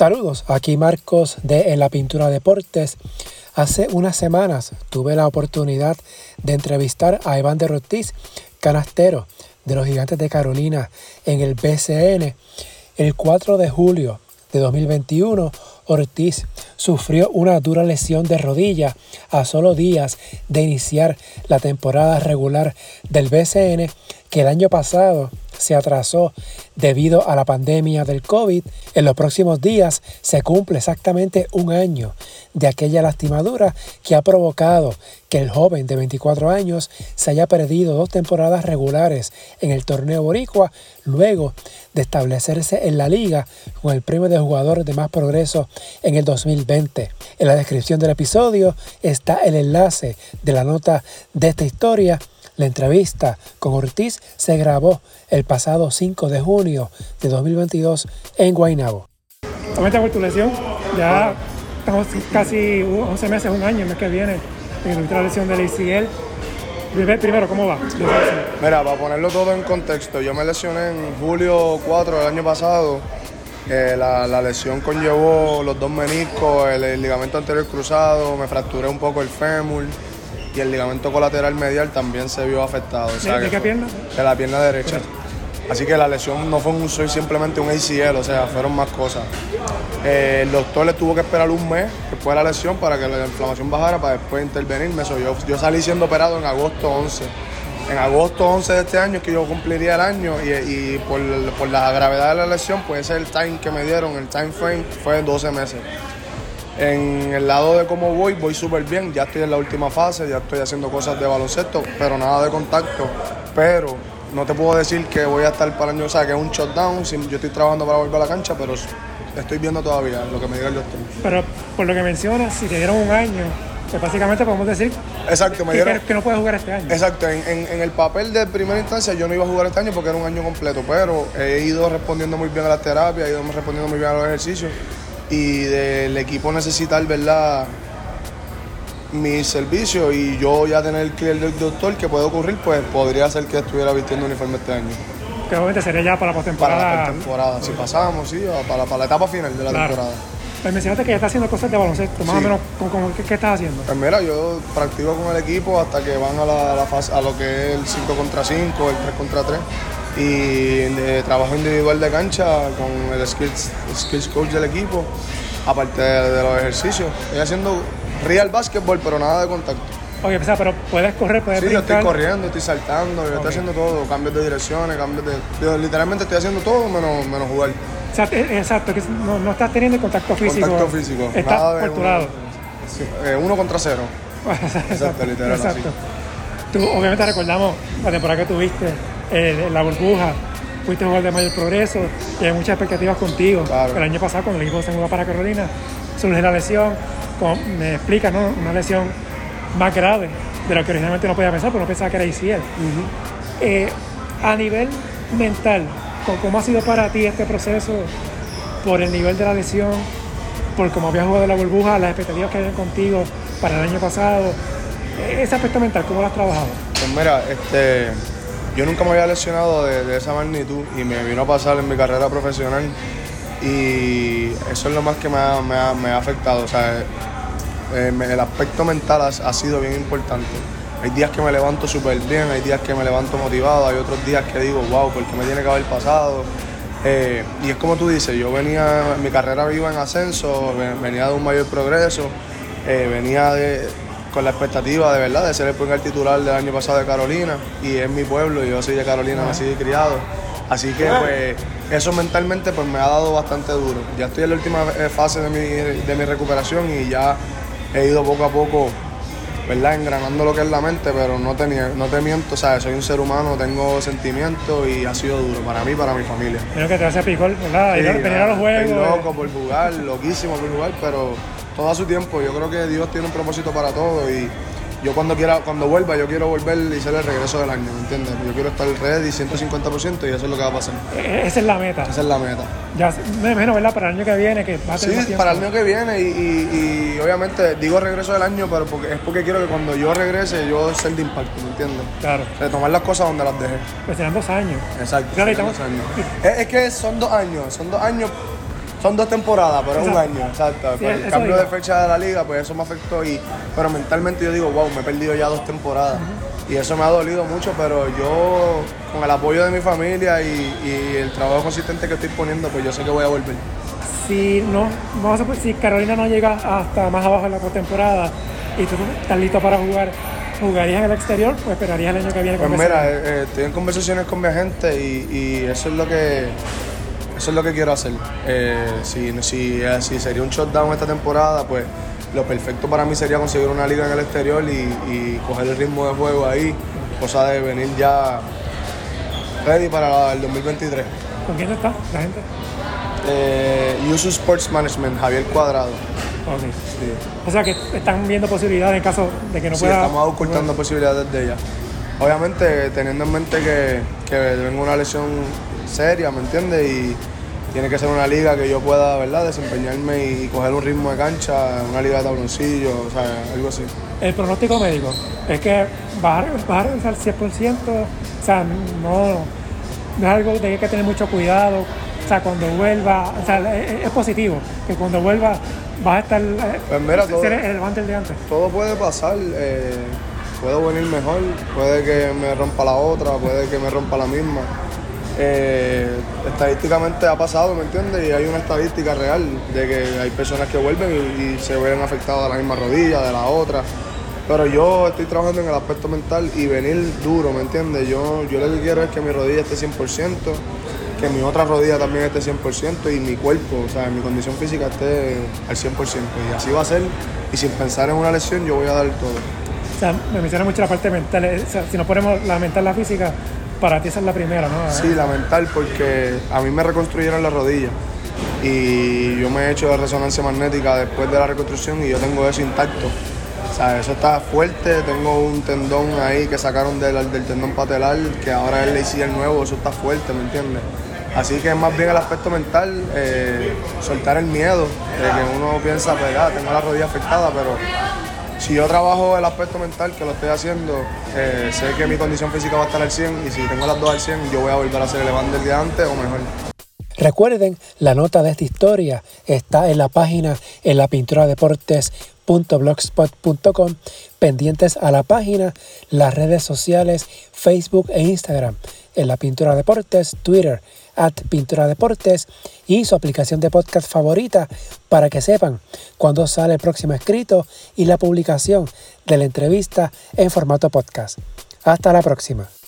Saludos, aquí Marcos de En la Pintura Deportes. Hace unas semanas tuve la oportunidad de entrevistar a Iván de Ortiz, canastero de los Gigantes de Carolina en el BCN. El 4 de julio de 2021, Ortiz sufrió una dura lesión de rodilla a solo días de iniciar la temporada regular del BCN que el año pasado se atrasó debido a la pandemia del COVID. En los próximos días se cumple exactamente un año de aquella lastimadura que ha provocado que el joven de 24 años se haya perdido dos temporadas regulares en el torneo boricua luego de establecerse en la liga con el premio de jugador de más progreso en el 2020. En la descripción del episodio está el enlace de la nota de esta historia la entrevista con Ortiz se grabó el pasado 5 de junio de 2022 en Guaynabo. Comenta por tu lesión. Ya estamos casi 11 meses, un año, el mes que viene, en la lesión del ACL. Primero, ¿cómo va? Mira, para ponerlo todo en contexto, yo me lesioné en julio 4 del año pasado. Eh, la, lesión conllevó los dos meniscos, el ligamento anterior cruzado, me fracturé un poco el fémur y el ligamento colateral medial también se vio afectado. ¿De, qué pierna? De la pierna derecha. Así que la lesión no fue un, soy simplemente un ACL, o sea, fueron más cosas. Eh, el doctor le tuvo que esperar un mes después de la lesión para que la inflamación bajara para después intervenirme. yo, yo salí siendo operado en agosto 11. En agosto 11 de este año es que yo cumpliría el año y, por, por, la gravedad de la lesión, pues ese es el time que me dieron, el time frame fue 12 meses. En el lado de cómo voy, voy súper bien. Ya estoy en la última fase, ya estoy haciendo cosas de baloncesto, pero nada de contacto. Pero no te puedo decir que voy a estar para el año, o sea, que es un shutdown. Yo estoy trabajando para volver a la cancha, pero estoy viendo todavía lo que me diga el doctor. Pero por lo que mencionas, si te dieron un año, pues básicamente podemos decir Exacto, me dieron, que, no puedes jugar este año. Exacto, en, en, el papel de primera instancia yo no iba a jugar este año porque era un año completo, pero he ido respondiendo muy bien a la terapia, he ido respondiendo muy bien a los ejercicios y del equipo necesitar, ¿verdad? Mi servicio y yo ya tener el clear del doctor que puede ocurrir, pues podría ser que estuviera vistiendo uniforme este año. Que obviamente sería ya para la postemporada. Para la postemporada, si pasamos, sí, para, para, la etapa final de la temporada. Pues mencionaste que ya estás haciendo cosas de baloncesto, más o menos, ¿qué, estás haciendo? Pues mira, yo practico con el equipo hasta que van a, la, fase, a lo que es el 5 contra 5, el 3 contra 3 y de trabajo individual de cancha con el skills, skills coach del equipo, aparte de, los ejercicios. Estoy haciendo real basketball, pero nada de contacto. Oye, pero puedes correr, puedes Sí, yo estoy corriendo, estoy saltando, yo estoy haciendo todo, cambios de direcciones, cambios de... literalmente estoy haciendo todo menos, menos jugar. Exacto, que no, no, estás teniendo contacto físico. Contacto físico. Estás por tu lado. Eh, uno contra cero. exacto, literal. Exacto. Tú, obviamente recordamos la temporada que tuviste eh, la burbuja, fuiste jugador de mayor progreso y hay muchas expectativas contigo. El año pasado, cuando el equipo se mudó para Carolina, surge la lesión, me explica, ¿no? Una lesión más grave de lo que originalmente no podía pensar, pero no pensaba que era ICL. Eh, a nivel mental, ¿cómo ha sido para ti este proceso por el nivel de la lesión, por cómo habías jugado la burbuja, las expectativas que habían contigo para el año pasado? E-, ese aspecto mental, ¿cómo lo has trabajado? Pues mira, este yo nunca me había lesionado de, esa magnitud y me vino a pasar en mi carrera profesional y eso es lo más que me ha, afectado. O sea, eh, el aspecto mental ha, sido bien importante. Hay días que me levanto súper bien, hay días que me levanto motivado, hay otros días que digo, wow, ¿por qué me tiene que haber pasado? Eh, y es como tú dices, yo venía, mi carrera iba en ascenso, venía de un mayor progreso, eh, venía de, con la expectativa de verdad de ser el primer titular del año pasado de Carolina y es mi pueblo, yo soy de Carolina, nací y criado. Así que pues eso mentalmente pues me ha dado bastante duro. Ya estoy en la última eh, fase de mi, de mi recuperación y ya he ido poco a poco ¿verdad? engranando lo que es la mente, pero no te, no te miento, ¿sabes? soy un ser humano, tengo sentimientos y ha sido duro para mí para mi familia. Creo que te hace picor, ¿verdad? Sí, venir a los juegos. loco por jugar, loquísimo por jugar, pero todo a su tiempo. Yo creo que Dios tiene un propósito para todo y yo cuando quiera, cuando vuelva, yo quiero volver y hacer el regreso del año, ¿me entiendes? Yo quiero estar ready 150% y eso es lo que va a pasar. E-, esa es la meta. Esa es la meta. Ya, menos, ¿verdad? Para el año que viene, que va a ser Sí, para el año que viene y, obviamente digo regreso del año, pero porque, es porque quiero que cuando yo regrese yo ser de impacto, ¿me entiendes? Claro. De tomar las cosas donde las dejé. Pues serán dos años. Exacto. Claro, dos años. Es, es que son dos años, son dos años Son dos temporadas, pero es un año, exacto. el cambio de fecha de la liga, pues eso me afectó. Y, pero mentalmente yo digo, wow, me he perdido ya dos temporadas. Y eso me ha dolido mucho, pero yo, con el apoyo de mi familia y, el trabajo consistente que estoy poniendo, pues yo sé que voy a volver. Si, no, vamos a, si Carolina no llega hasta más abajo en la postemporada y tú estás listo para jugar, ¿jugarías en el exterior o esperarías el año que viene? Pues mira, eh, eh, estoy en conversaciones con mi agente y, y eso es lo que eso es lo que quiero hacer. Eh, si, si, eh, si, sería un shutdown esta temporada, pues lo perfecto para mí sería conseguir una liga en el exterior y, coger el ritmo de juego ahí, cosa de venir ya ready para el 2023. ¿Con quién está la gente? Eh, Sports Management, Javier Cuadrado. Okay. O sea que están viendo posibilidades en caso de que no sí, pueda. Estamos ocultando posibilidades de ella. Obviamente teniendo en mente que, que venga una lesión seria, ¿me entiendes? Y tiene que ser una liga que yo pueda, ¿verdad?, desempeñarme y coger un ritmo de cancha, una liga de tabloncillo, o sea, algo así. El pronóstico médico es que bajar, bajar al 100%, o sea, no, no es algo de que hay que tener mucho cuidado. O sea, cuando vuelva, o sea, es, positivo que cuando vuelva vas a estar eh, pues mira, todo, ser el de antes. Todo puede pasar. Eh, puedo venir mejor, puede que me rompa la otra, puede que me rompa la misma. Eh, estadísticamente ha pasado, ¿me entiendes? Y hay una estadística real de que hay personas que vuelven y, se ven afectados de la misma rodilla, de la otra. Pero yo estoy trabajando en el aspecto mental y venir duro, ¿me entiendes? Yo, yo lo que quiero es que mi rodilla esté 100%, que mi otra rodilla también esté 100% y mi cuerpo, o sea, mi condición física esté al 100%. Y así va a ser. Y sin pensar en una lesión, yo voy a dar todo. O sea, me menciona mucho la parte mental. O sea, si no ponemos la mental, la física, para ti esa es la primera, ¿no? Sí, la mental, porque a mí me reconstruyeron la rodilla y yo me he hecho de resonancia magnética después de la reconstrucción y yo tengo eso intacto. O sea, eso está fuerte, tengo un tendón ahí que sacaron del, del tendón patelar, que ahora es le hicieron nuevo, eso está fuerte, ¿me entiendes? Así que es más bien el aspecto mental, eh, soltar el miedo, de que uno piensa, pues, ah, tengo la rodilla afectada, pero si yo trabajo el aspecto mental, que lo estoy haciendo, eh, sé que mi condición física va a estar al 100 y si tengo las dos al 100, yo voy a volver a ser el del día antes o mejor. Recuerden, la nota de esta historia está en la página en la pintura deportes.blogspot.com, pendientes a la página, las redes sociales, Facebook e Instagram, en la pintura deportes, Twitter, at Pintura Deportes y su aplicación de podcast favorita para que sepan cuándo sale el próximo escrito y la publicación de la entrevista en formato podcast. Hasta la próxima.